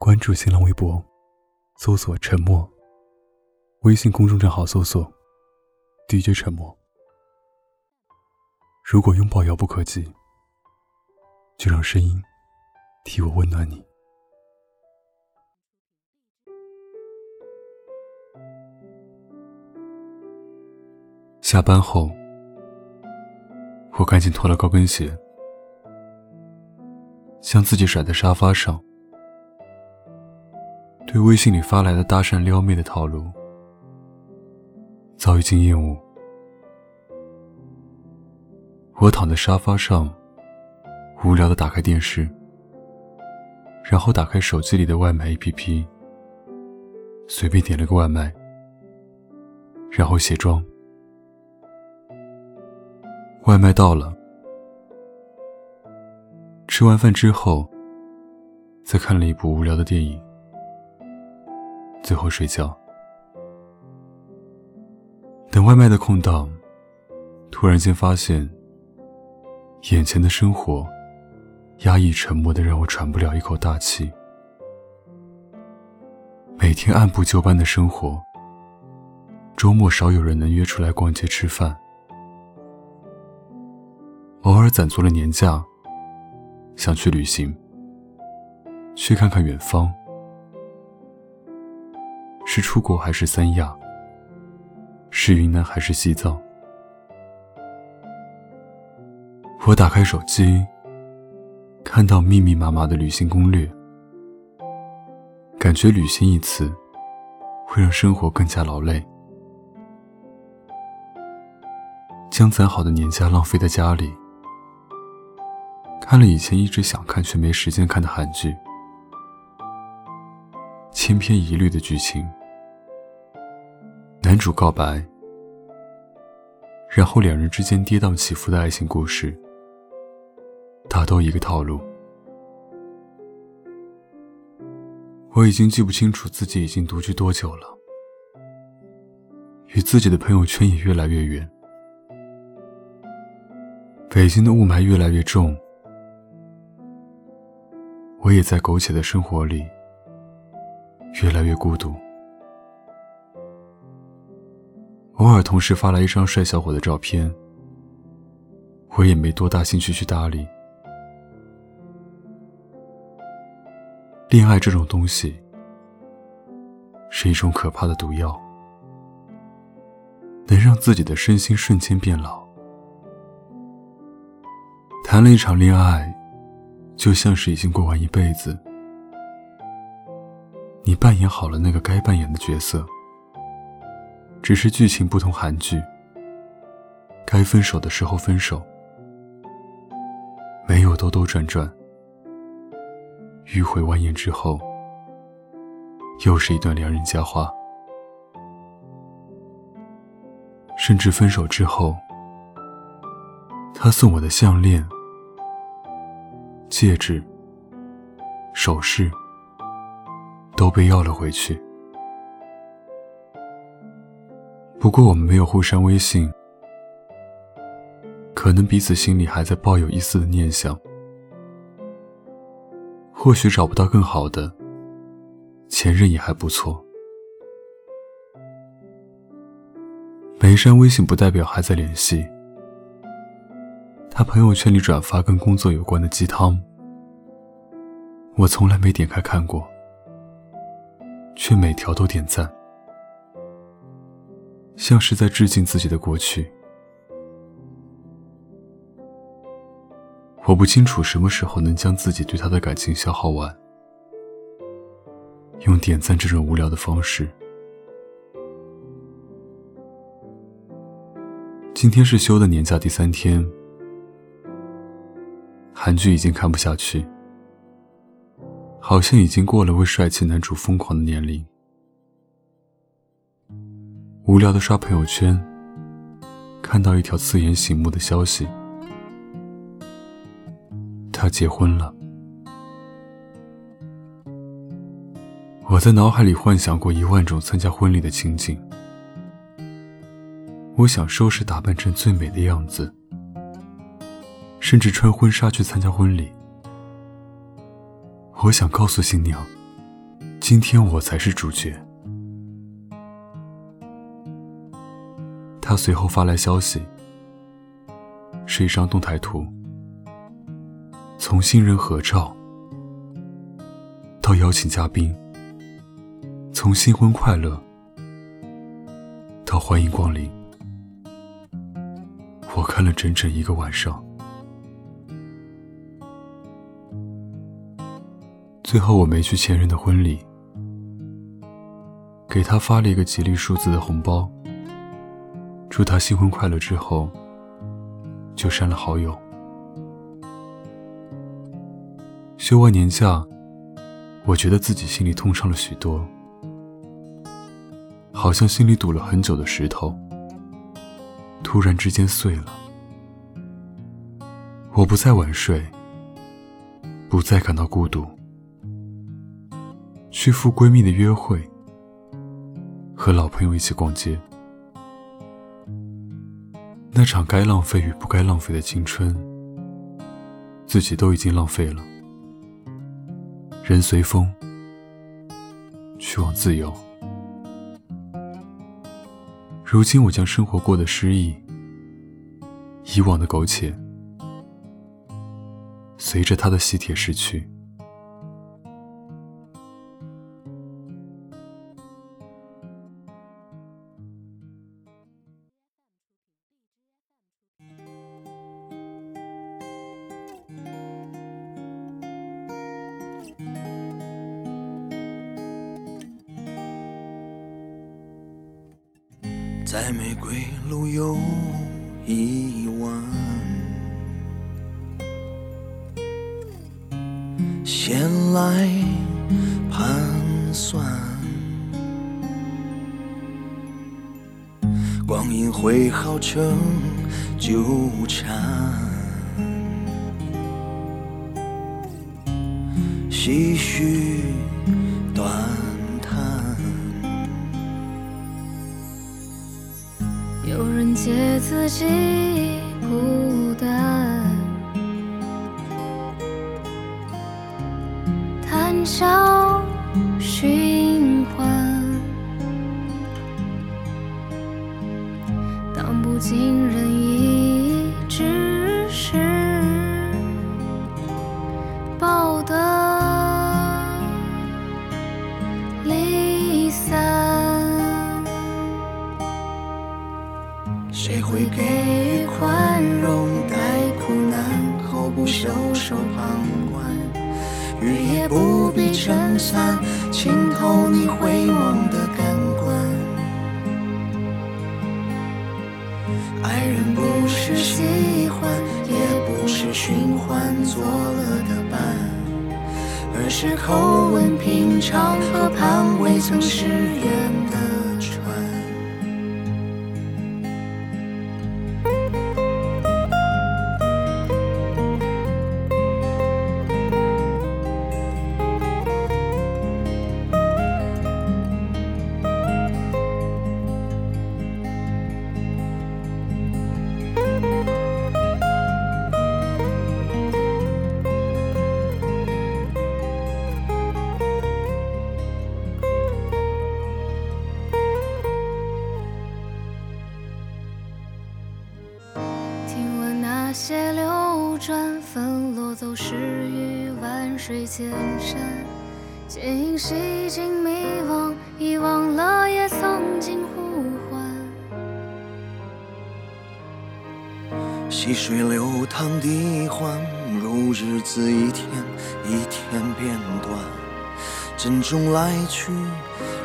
关注新浪微博，搜索“沉默”。微信公众账号搜索 “DJ 沉默”。如果拥抱遥不可及，就让声音替我温暖你。下班后，我赶紧脱了高跟鞋，将自己甩在沙发上。对微信里发来的搭讪撩妹的套路，早已经厌恶。我躺在沙发上，无聊的打开电视，然后打开手机里的外卖 APP，随便点了个外卖，然后卸妆。外卖到了，吃完饭之后，再看了一部无聊的电影。最后睡觉。等外卖的空档，突然间发现，眼前的生活压抑沉默的让我喘不了一口大气。每天按部就班的生活，周末少有人能约出来逛街吃饭，偶尔攒足了年假，想去旅行，去看看远方。是出国还是三亚？是云南还是西藏？我打开手机，看到密密麻麻的旅行攻略，感觉旅行一次会让生活更加劳累。将攒好的年假浪费在家里，看了以前一直想看却没时间看的韩剧，千篇一律的剧情。男主告白，然后两人之间跌宕起伏的爱情故事，大都一个套路。我已经记不清楚自己已经独居多久了，与自己的朋友圈也越来越远。北京的雾霾越来越重，我也在苟且的生活里越来越孤独。偶尔，同事发来一张帅小伙的照片，我也没多大兴趣去搭理。恋爱这种东西，是一种可怕的毒药，能让自己的身心瞬间变老。谈了一场恋爱，就像是已经过完一辈子，你扮演好了那个该扮演的角色。只是剧情不同，韩剧该分手的时候分手，没有兜兜转转，迂回蜿蜒之后，又是一段良人佳话。甚至分手之后，他送我的项链、戒指、首饰都被要了回去。不过我们没有互删微信，可能彼此心里还在抱有一丝的念想。或许找不到更好的前任也还不错。没删微信不代表还在联系。他朋友圈里转发跟工作有关的鸡汤，我从来没点开看过，却每条都点赞。像是在致敬自己的过去。我不清楚什么时候能将自己对他的感情消耗完，用点赞这种无聊的方式。今天是休的年假第三天，韩剧已经看不下去，好像已经过了为帅气男主疯狂的年龄。无聊的刷朋友圈，看到一条刺眼醒目的消息：他结婚了。我在脑海里幻想过一万种参加婚礼的情景。我想收拾打扮成最美的样子，甚至穿婚纱去参加婚礼。我想告诉新娘，今天我才是主角。他随后发来消息，是一张动态图，从新人合照到邀请嘉宾，从新婚快乐到欢迎光临，我看了整整一个晚上。最后我没去前任的婚礼，给他发了一个吉利数字的红包。祝他新婚快乐之后，就删了好友。休完年假，我觉得自己心里通畅了许多，好像心里堵了很久的石头，突然之间碎了。我不再晚睡，不再感到孤独，去赴闺蜜的约会，和老朋友一起逛街。那场该浪费与不该浪费的青春，自己都已经浪费了。人随风，去往自由。如今我将生活过得失意，以往的苟且，随着他的喜帖逝去。在玫瑰路有一弯，闲来盘算，光阴会好成纠缠，唏嘘有人借自己孤单，谈笑不必撑伞，浸透你回眸的感官。爱人不是喜欢，也不是寻欢作乐的伴，而是口吻平常，和盼未曾失约。的于万水千山，剪影洗尽迷惘，遗忘了也曾经呼唤。细水流淌的欢，如日子一天一天变短，珍重来去，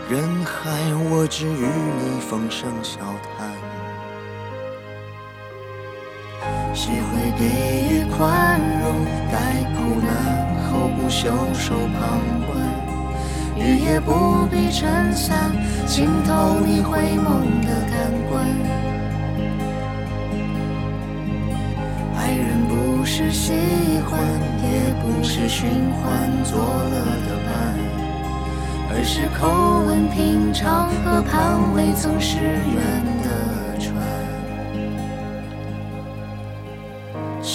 人海，我只与你风声笑谈。谁会给予宽容？待苦难后不袖手旁观，雨也不必撑伞，浸透你回眸的感官。爱人不是喜欢，也不是寻欢作乐的伴，而是口吻平常，河畔未曾失约。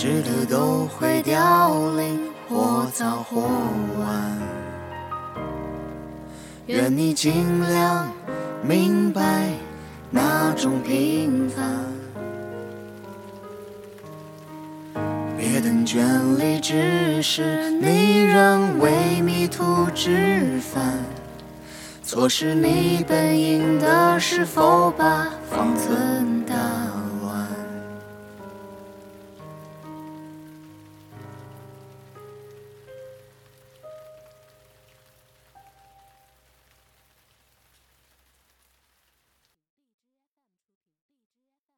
值得都会凋零，或早或晚。愿你尽量明白那种平凡。别等眷里之时，你仍为迷途知返。错失你本应的，是否把方寸？